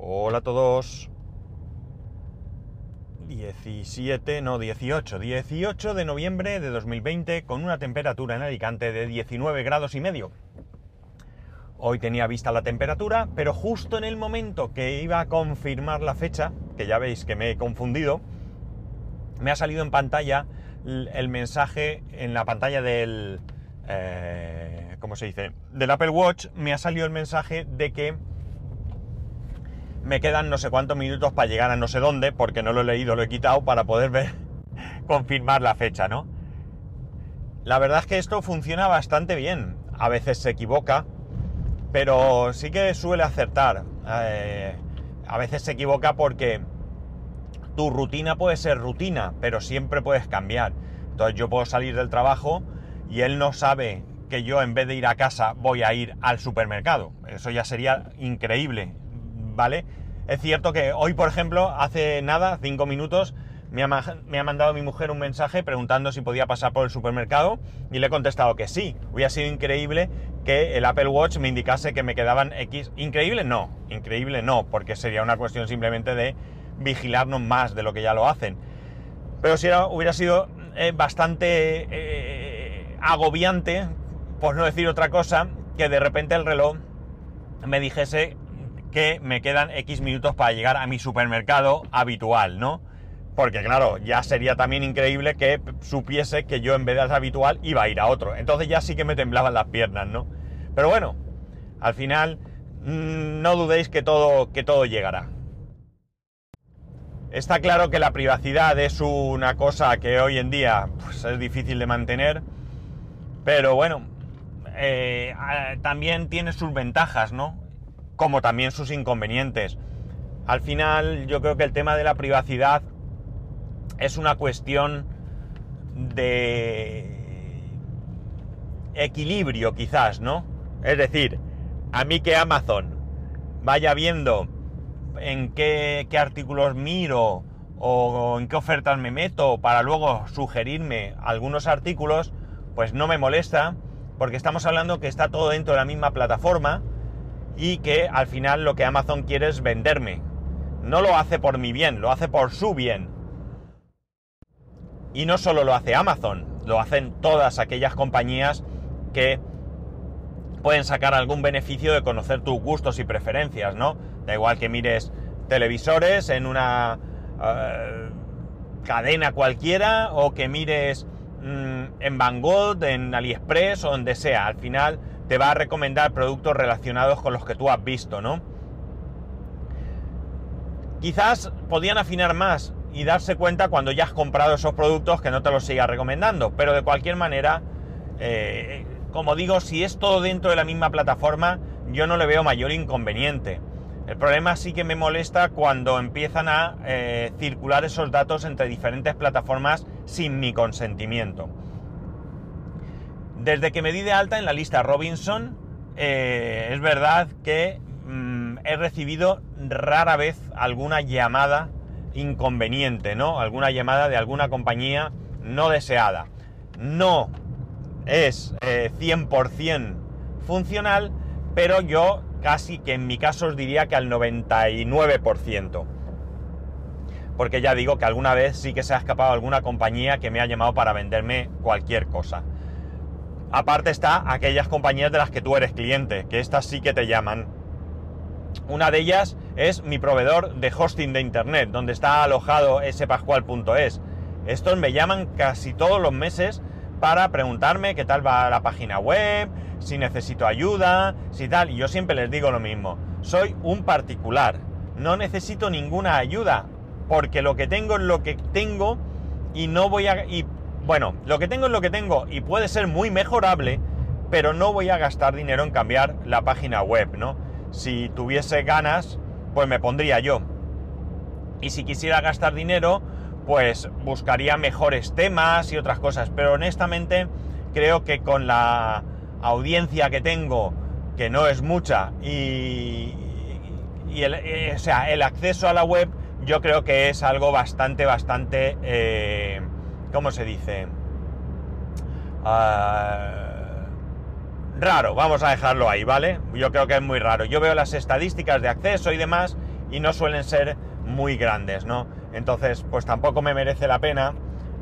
Hola a todos. 17, no 18, 18 de noviembre de 2020 con una temperatura en Alicante de 19 grados y medio. Hoy tenía vista la temperatura, pero justo en el momento que iba a confirmar la fecha, que ya veis que me he confundido, me ha salido en pantalla el mensaje, en la pantalla del... Eh, ¿Cómo se dice? Del Apple Watch, me ha salido el mensaje de que me quedan no sé cuántos minutos para llegar a no sé dónde, porque no lo he leído, lo he quitado para poder ver, confirmar la fecha, ¿no? La verdad es que esto funciona bastante bien. A veces se equivoca, pero sí que suele acertar. Eh, a veces se equivoca porque tu rutina puede ser rutina, pero siempre puedes cambiar. Entonces yo puedo salir del trabajo y él no sabe que yo en vez de ir a casa voy a ir al supermercado. Eso ya sería increíble, ¿vale? Es cierto que hoy, por ejemplo, hace nada, cinco minutos, me ha, mandado mi mujer un mensaje preguntando si podía pasar por el supermercado y le he contestado que sí. Hubiera sido increíble que el Apple Watch me indicase que me quedaban X. Increíble no, increíble no, porque sería una cuestión simplemente de vigilarnos más de lo que ya lo hacen. Pero si era, hubiera sido eh, bastante eh, agobiante, por no decir otra cosa, que de repente el reloj me dijese que me quedan X minutos para llegar a mi supermercado habitual, ¿no? Porque claro, ya sería también increíble que supiese que yo en vez de al habitual iba a ir a otro. Entonces ya sí que me temblaban las piernas, ¿no? Pero bueno, al final mmm, no dudéis que todo, que todo llegará. Está claro que la privacidad es una cosa que hoy en día pues, es difícil de mantener, pero bueno, eh, también tiene sus ventajas, ¿no? Como también sus inconvenientes. Al final yo creo que el tema de la privacidad es una cuestión de equilibrio quizás, ¿no? Es decir, a mí que Amazon vaya viendo en qué, qué, artículos miro o en qué ofertas me meto para luego sugerirme algunos artículos, pues no me molesta, porque estamos hablando que está todo dentro de la misma plataforma y que al final lo que Amazon quiere es venderme. No lo hace por mi bien, lo hace por su bien. Y no solo lo hace Amazon, lo hacen todas aquellas compañías que pueden sacar algún beneficio de conocer tus gustos y preferencias, ¿no? Da igual que mires televisores en una uh, cadena cualquiera o que mires mmm, en Banggood, en AliExpress o donde sea. Al final te va a recomendar productos relacionados con los que tú has visto, ¿no? Quizás podían afinar más y darse cuenta cuando ya has comprado esos productos que no te los siga recomendando, pero de cualquier manera, eh, como digo, si es todo dentro de la misma plataforma, yo no le veo mayor inconveniente. El problema sí que me molesta cuando empiezan a eh, circular esos datos entre diferentes plataformas sin mi consentimiento. Desde que me di de alta en la lista Robinson, eh, es verdad que mmm, he recibido rara vez alguna llamada inconveniente, ¿no? Alguna llamada de alguna compañía no deseada. No es eh, 100% funcional, pero yo casi que en mi caso os diría que al 99%. Porque ya digo que alguna vez sí que se ha escapado alguna compañía que me ha llamado para venderme cualquier cosa. Aparte está aquellas compañías de las que tú eres cliente, que estas sí que te llaman. Una de ellas es mi proveedor de hosting de internet, donde está alojado spascual.es. Estos me llaman casi todos los meses para preguntarme qué tal va la página web, si necesito ayuda, si tal. Y yo siempre les digo lo mismo. Soy un particular. No necesito ninguna ayuda. Porque lo que tengo es lo que tengo y no voy a... bueno, lo que tengo es lo que tengo y puede ser muy mejorable, pero no voy a gastar dinero en cambiar la página web, ¿no? Si tuviese ganas, pues me pondría yo. Y si quisiera gastar dinero, pues buscaría mejores temas y otras cosas. Pero honestamente creo que con la audiencia que tengo, que no es mucha, y, el, eh, o sea, el acceso a la web, yo creo que es algo bastante, bastante, eh, ¿cómo se dice? Uh, raro, vamos a dejarlo ahí, ¿vale? Yo creo que es muy raro. Yo veo las estadísticas de acceso y demás y no suelen ser muy grandes, ¿no? Entonces, pues tampoco me merece la pena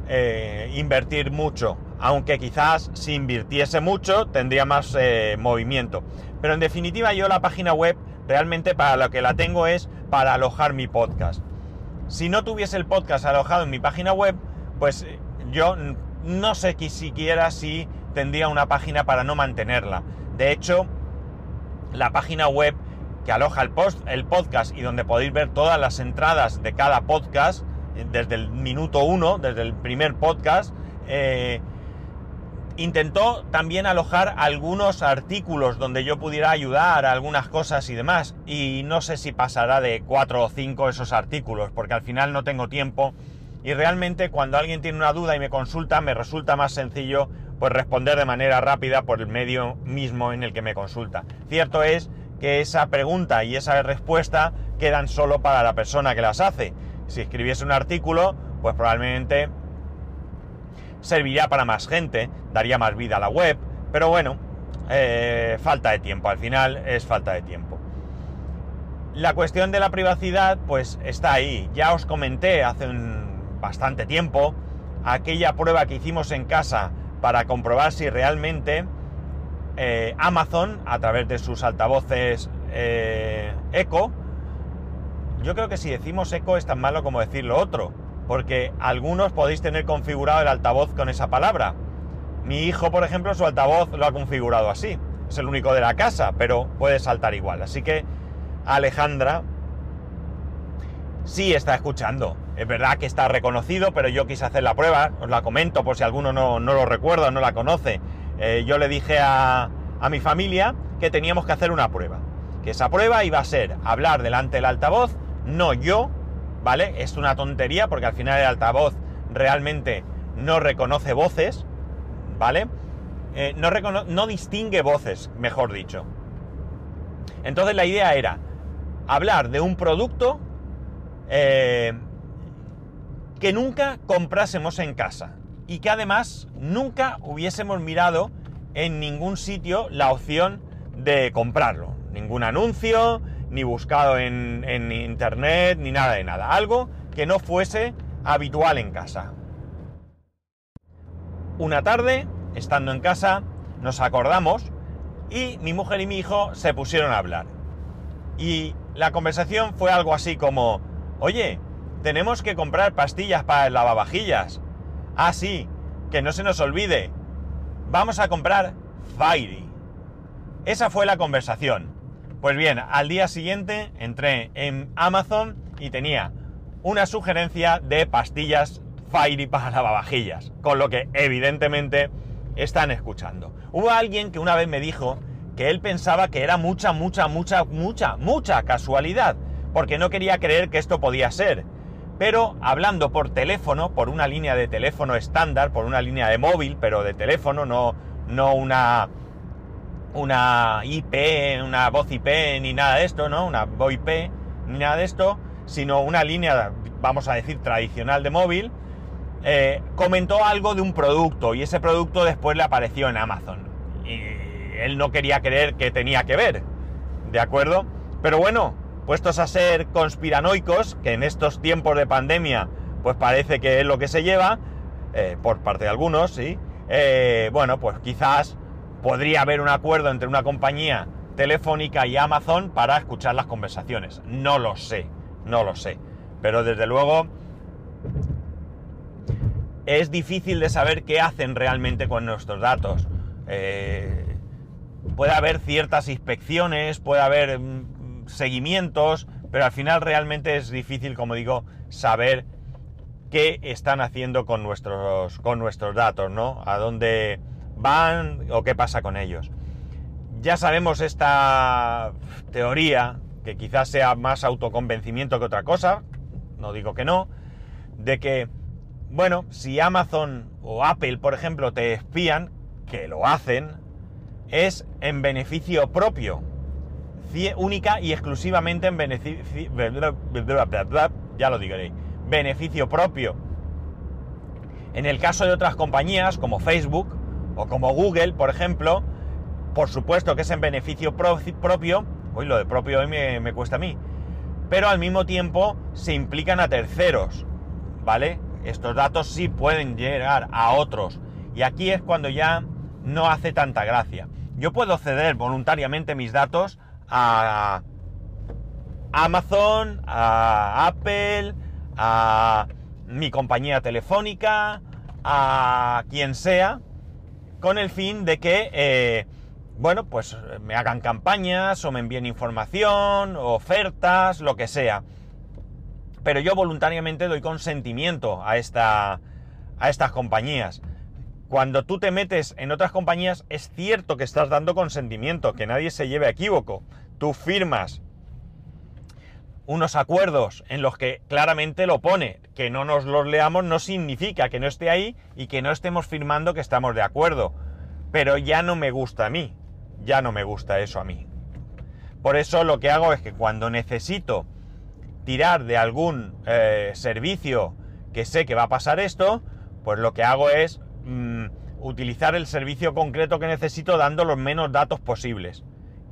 eh, invertir mucho, aunque quizás si invirtiese mucho tendría más eh, movimiento. Pero en definitiva yo la página web realmente para lo que la tengo es para alojar mi podcast. Si no tuviese el podcast alojado en mi página web, pues eh, yo no sé siquiera si tendría una página para no mantenerla. De hecho, la página web que aloja el, post, el podcast y donde podéis ver todas las entradas de cada podcast, eh, desde el minuto uno, desde el primer podcast, eh, intentó también alojar algunos artículos donde yo pudiera ayudar a algunas cosas y demás. Y no sé si pasará de cuatro o cinco esos artículos, porque al final no tengo tiempo. Y realmente cuando alguien tiene una duda y me consulta, me resulta más sencillo pues responder de manera rápida por el medio mismo en el que me consulta. Cierto es que esa pregunta y esa respuesta quedan solo para la persona que las hace. Si escribiese un artículo, pues probablemente serviría para más gente, daría más vida a la web, pero bueno, eh, falta de tiempo, al final es falta de tiempo. La cuestión de la privacidad, pues está ahí. Ya os comenté hace un bastante tiempo aquella prueba que hicimos en casa para comprobar si realmente eh, Amazon, a través de sus altavoces eh, Echo, yo creo que si decimos Echo es tan malo como decir lo otro porque algunos podéis tener configurado el altavoz con esa palabra. Mi hijo, por ejemplo, su altavoz lo ha configurado así. Es el único de la casa, pero puede saltar igual. Así que Alejandra sí está escuchando. Es verdad que está reconocido, pero yo quise hacer la prueba, os la comento por si alguno no, lo recuerda no la conoce. Eh, yo le dije a, a mi familia que teníamos que hacer una prueba. Que esa prueba iba a ser hablar delante del altavoz, no yo, ¿vale? Es una tontería porque al final el altavoz realmente no reconoce voces, ¿vale? Eh, no, no distingue voces, mejor dicho. Entonces la idea era hablar de un producto eh, que nunca comprásemos en casa y que además nunca hubiésemos mirado en ningún sitio la opción de comprarlo. Ningún anuncio, ni buscado en, internet, ni nada de nada. Algo que no fuese habitual en casa. Una tarde, estando en casa, nos acordamos y mi mujer y mi hijo se pusieron a hablar. Y la conversación fue algo así como, oye, tenemos que comprar pastillas para el lavavajillas. Ah, sí, que no se nos olvide. Vamos a comprar Fairy. Esa fue la conversación. Pues bien, al día siguiente entré en Amazon y tenía una sugerencia de pastillas Fairy para lavavajillas, con lo que evidentemente están escuchando. Hubo alguien que una vez me dijo que él pensaba que era mucha, mucha, mucha, mucha, mucha casualidad, porque no quería creer que esto podía ser. Pero hablando por teléfono, por una línea de teléfono estándar, por una línea de móvil, pero de teléfono, no, no una una IP, una voz IP, ni nada de esto, ¿no? Una VoIP, ni nada de esto, sino una línea, vamos a decir, tradicional de móvil, eh, comentó algo de un producto y ese producto después le apareció en Amazon. Y él no quería creer que tenía que ver, ¿de acuerdo? Pero bueno, puestos a ser conspiranoicos, que en estos tiempos de pandemia, pues parece que es lo que se lleva, eh, por parte de algunos, sí, eh, bueno, pues quizás podría haber un acuerdo entre una compañía telefónica y Amazon para escuchar las conversaciones. No lo sé, no lo sé. Pero desde luego es difícil de saber qué hacen realmente con nuestros datos. Eh, puede haber ciertas inspecciones, puede haber mm, seguimientos, pero al final realmente es difícil, como digo, saber qué están haciendo con nuestros, con nuestros datos, ¿no? A dónde van o qué pasa con ellos. Ya sabemos esta teoría, que quizás sea más autoconvencimiento que otra cosa, no digo que no, de que, bueno, si Amazon o Apple, por ejemplo, te espían, que lo hacen, es en beneficio propio, única y exclusivamente en beneficio, ya lo diré, beneficio propio. En el caso de otras compañías como Facebook, o como Google, por ejemplo, por supuesto que es en beneficio propio, hoy lo de propio hoy me, cuesta a mí, pero al mismo tiempo se implican a terceros, ¿vale? Estos datos sí pueden llegar a otros. Y aquí es cuando ya no hace tanta gracia. Yo puedo ceder voluntariamente mis datos a Amazon, a Apple, a mi compañía telefónica, a quien sea, con el fin de que, eh, bueno, pues me hagan campañas o me envíen información, ofertas, lo que sea. Pero yo voluntariamente doy consentimiento a, esta, a estas compañías. Cuando tú te metes en otras compañías, es cierto que estás dando consentimiento, que nadie se lleve a equívoco. Tú firmas unos acuerdos en los que claramente lo pone. Que no nos los leamos no significa que no esté ahí y que no estemos firmando que estamos de acuerdo. Pero ya no me gusta a mí. Ya no me gusta eso a mí. Por eso lo que hago es que cuando necesito tirar de algún eh, servicio que sé que va a pasar esto, pues lo que hago es mm, utilizar el servicio concreto que necesito dando los menos datos posibles.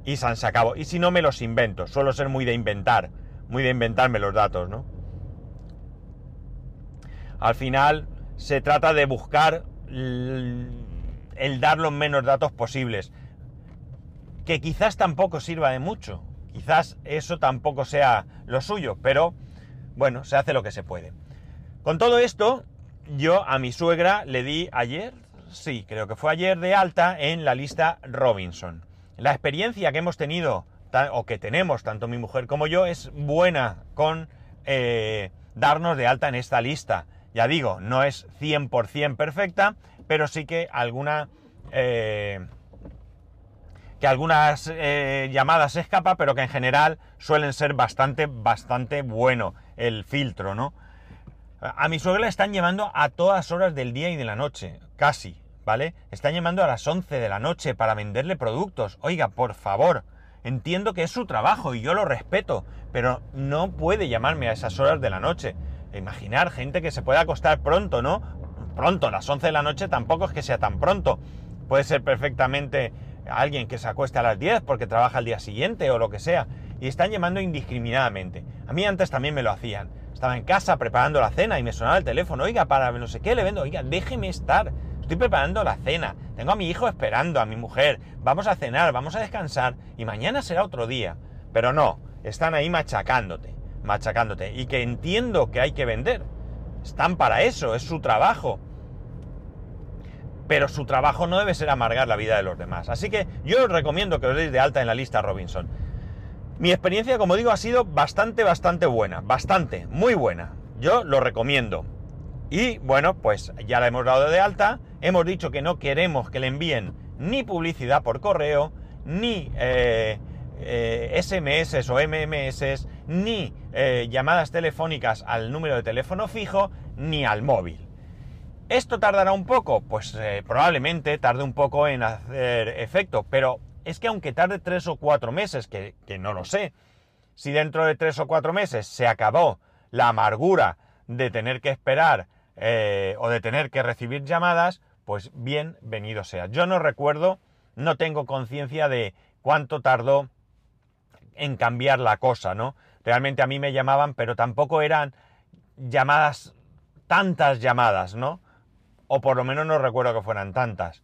Y se acabó. Y si no, me los invento. Suelo ser muy de inventar muy de inventarme los datos, ¿no? Al final se trata de buscar el dar los menos datos posibles, que quizás tampoco sirva de mucho, quizás eso tampoco sea lo suyo, pero bueno, se hace lo que se puede. Con todo esto, yo a mi suegra le di ayer, sí, creo que fue ayer de alta en la lista Robinson. La experiencia que hemos tenido o que tenemos tanto mi mujer como yo es buena con eh, darnos de alta en esta lista. Ya digo, no es 100% perfecta, pero sí que alguna... Eh, que algunas eh, llamadas se escapa, pero que en general suelen ser bastante, bastante bueno el filtro, ¿no? A mi suegra le están llevando a todas horas del día y de la noche, casi, ¿vale? Están llamando a las 11 de la noche para venderle productos. Oiga, por favor, Entiendo que es su trabajo y yo lo respeto, pero no puede llamarme a esas horas de la noche. Imaginar gente que se puede acostar pronto, ¿no? Pronto, las 11 de la noche tampoco es que sea tan pronto. Puede ser perfectamente alguien que se acueste a las 10 porque trabaja al día siguiente o lo que sea. Y están llamando indiscriminadamente. A mí antes también me lo hacían. Estaba en casa preparando la cena y me sonaba el teléfono. Oiga, para no sé qué le vendo. Oiga, déjeme estar. Estoy preparando la cena, tengo a mi hijo esperando, a mi mujer, vamos a cenar, vamos a descansar y mañana será otro día. Pero no, están ahí machacándote, machacándote. Y que entiendo que hay que vender. Están para eso, es su trabajo. Pero su trabajo no debe ser amargar la vida de los demás. Así que yo os recomiendo que os deis de alta en la lista Robinson. Mi experiencia, como digo, ha sido bastante, bastante buena. Bastante, muy buena. Yo lo recomiendo. Y bueno, pues ya la hemos dado de alta, hemos dicho que no queremos que le envíen ni publicidad por correo, ni SMS eh, o MMS, ni eh, llamadas telefónicas al número de teléfono fijo, ni al móvil. ¿Esto tardará un poco? Pues eh, probablemente tarde un poco en hacer efecto, pero es que aunque tarde tres o cuatro meses, que, no lo sé, si dentro de tres o cuatro meses se acabó la amargura de tener que esperar eh, o de tener que recibir llamadas, pues bienvenido sea. Yo no recuerdo, no tengo conciencia de cuánto tardó en cambiar la cosa, ¿no? Realmente a mí me llamaban, pero tampoco eran llamadas, tantas llamadas, ¿no? O por lo menos no recuerdo que fueran tantas.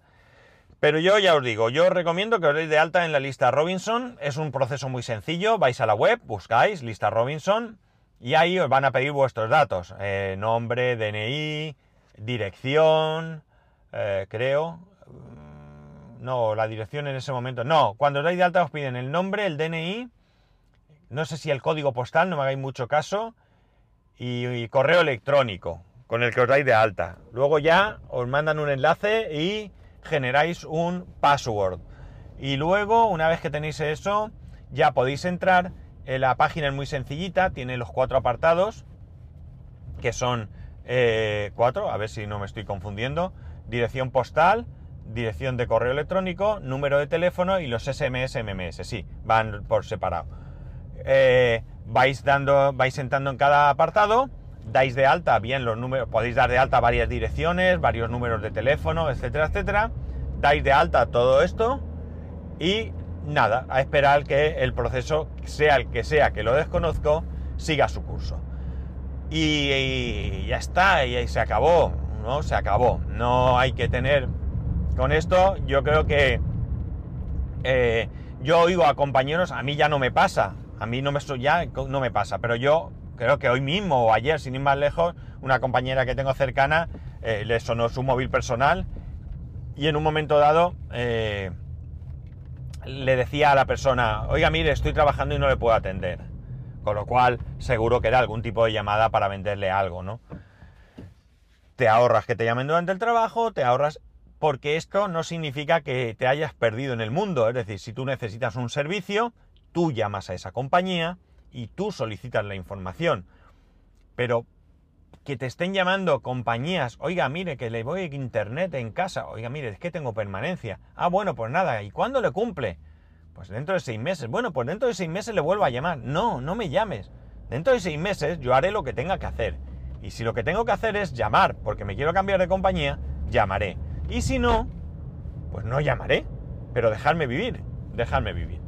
Pero yo ya os digo, yo os recomiendo que os deis de alta en la lista Robinson. Es un proceso muy sencillo. Vais a la web, buscáis lista Robinson y ahí os van a pedir vuestros datos, eh, nombre, DNI, dirección, eh, creo. Mm, no, la dirección en ese momento. No, cuando os dais de alta os piden el nombre, el DNI, no sé si el código postal, no me hagáis mucho caso, y, correo electrónico con el que os dais de alta. Luego ya os mandan un enlace y generáis un password. Y luego, una vez que tenéis eso, ya podéis entrar la página es muy sencillita, tiene los cuatro apartados, que son eh, cuatro, a ver si no me estoy confundiendo, dirección postal, dirección de correo electrónico, número de teléfono y los SMS, MMS, sí, van por separado. Eh, vais dando, vais entrando en cada apartado, dais de alta bien los números, podéis dar de alta varias direcciones, varios números de teléfono, etcétera, etcétera. Dais de alta todo esto y nada, a esperar que el proceso, sea el que sea que lo desconozco, siga su curso. Y, ya está, y, se acabó, ¿no? Se acabó. No hay que tener... Con esto yo creo que eh, yo oigo a compañeros, a mí ya no me pasa, a mí no me, ya no me pasa, pero yo creo que hoy mismo o ayer, sin ir más lejos, una compañera que tengo cercana eh, le sonó su móvil personal y en un momento dado eh, le decía a la persona, oiga, mire, estoy trabajando y no le puedo atender. Con lo cual, seguro que era algún tipo de llamada para venderle algo, ¿no? Te ahorras que te llamen durante el trabajo, te ahorras porque esto no significa que te hayas perdido en el mundo. Es decir, si tú necesitas un servicio, tú llamas a esa compañía y tú solicitas la información. Pero que te estén llamando compañías, oiga, mire, que le voy a internet en casa, oiga, mire, es que tengo permanencia. Ah, bueno, pues nada, ¿y cuándo le cumple? Pues dentro de seis meses. Bueno, pues dentro de seis meses le vuelvo a llamar. No, no me llames. Dentro de seis meses yo haré lo que tenga que hacer. Y si lo que tengo que hacer es llamar porque me quiero cambiar de compañía, llamaré. Y si no, pues no llamaré. Pero dejarme vivir, dejarme vivir.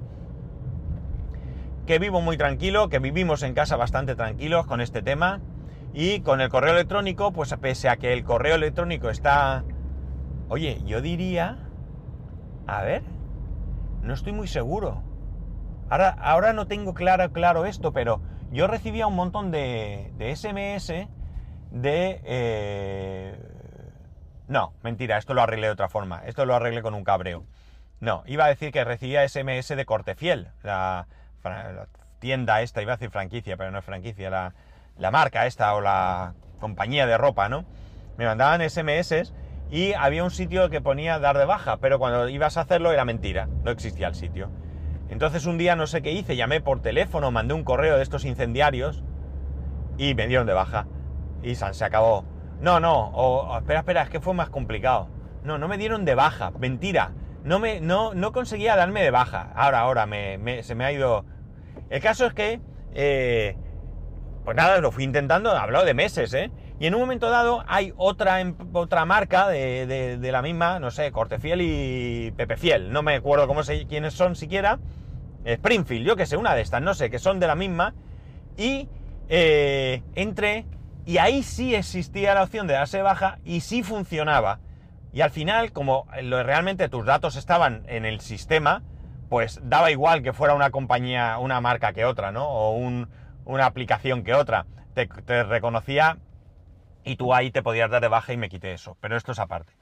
Que vivo muy tranquilo, que vivimos en casa bastante tranquilos con este tema. Y con el correo electrónico, pues pese a que el correo electrónico está... Oye, yo diría... A ver, no estoy muy seguro. Ahora, ahora no tengo claro, claro esto, pero yo recibía un montón de, de SMS de... Eh, no, mentira, esto lo arreglé de otra forma. Esto lo arreglé con un cabreo. No, iba a decir que recibía SMS de Cortefiel, la, la tienda esta, iba a decir franquicia, pero no es franquicia, la, la marca esta o la compañía de ropa, ¿no? Me mandaban SMS y había un sitio que ponía dar de baja, pero cuando ibas a hacerlo era mentira, no existía el sitio. Entonces un día no sé qué hice, llamé por teléfono, mandé un correo de estos incendiarios y me dieron de baja. Y se acabó. No, no, espera, espera, es que fue más complicado. No, no me dieron de baja, mentira. No, me, no, no conseguía darme de baja. Ahora, ahora, me, se me ha ido... El caso es que, eh, pues nada, lo fui intentando, hablado de meses, ¿eh? Y en un momento dado hay otra, em, otra marca de, la misma, no sé, Cortefiel y Pepe Fiel, no me acuerdo cómo se, quiénes son siquiera, Springfield, yo que sé, una de estas, no sé, que son de la misma, y eh, entré, y ahí sí existía la opción de darse baja, y sí funcionaba. Y al final, como realmente tus datos estaban en el sistema, pues daba igual que fuera una compañía, una marca que otra, ¿no? O una aplicación que otra. te reconocía y tú ahí te podías dar de baja y me quité eso, pero esto es aparte.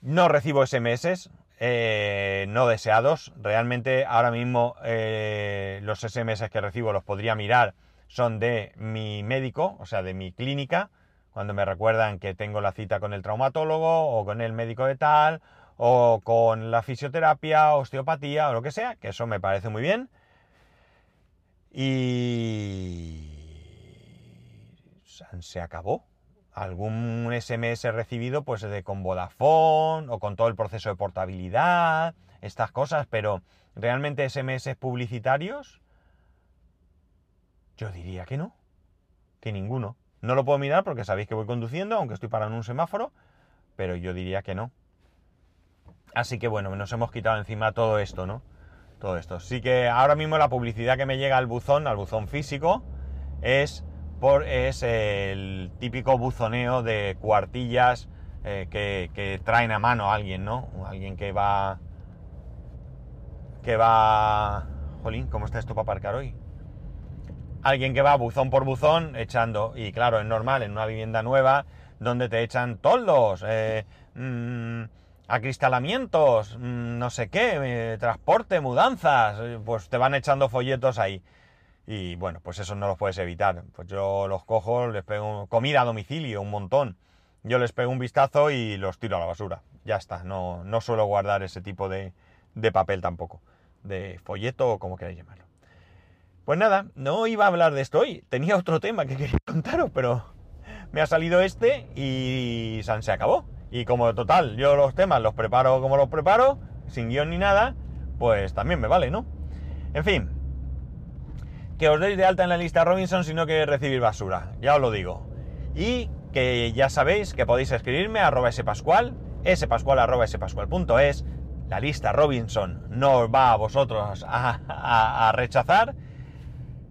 No recibo SMS eh, no deseados, realmente ahora mismo eh, los SMS que recibo los podría mirar, son de mi médico, o sea, de mi clínica, cuando me recuerdan que tengo la cita con el traumatólogo o con el médico de tal, o con la fisioterapia, osteopatía o lo que sea, que eso me parece muy bien. Y se acabó. Algún SMS recibido pues de con Vodafone o con todo el proceso de portabilidad, estas cosas, pero realmente SMS publicitarios, yo diría que no, que ninguno. No lo puedo mirar porque sabéis que voy conduciendo, aunque estoy parado en un semáforo, pero yo diría que no. Así que bueno, nos hemos quitado encima todo esto, ¿no? Todo esto. Sí que ahora mismo la publicidad que me llega al buzón, al buzón físico, es es el típico buzoneo de cuartillas eh, que, traen a mano a alguien, ¿no? Alguien que va... que va... Jolín, ¿cómo está esto para aparcar hoy? Alguien que va buzón por buzón echando, y claro, es normal, en una vivienda nueva, donde te echan toldos, eh, mm, acristalamientos, mm, no sé qué, eh, transporte, mudanzas, pues te van echando folletos ahí. Y bueno, pues eso no los puedes evitar. Pues yo los cojo, les pego comida a domicilio, un montón. Yo les pego un vistazo y los tiro a la basura. Ya está, no, no suelo guardar ese tipo de, de papel tampoco. De folleto o como queráis llamarlo. Pues nada, no iba a hablar de esto hoy. Tenía otro tema que quería contaros, pero me ha salido este y se acabó. Y como total, yo los temas los preparo como los preparo, sin guion ni nada, pues también me vale, ¿no? En fin, que os deis de alta en la lista Robinson si no queréis recibir basura, ya os lo digo. Y que ya sabéis que podéis escribirme a arroba spascual, spascual spascual.es, la lista Robinson no os va a vosotros a, rechazar.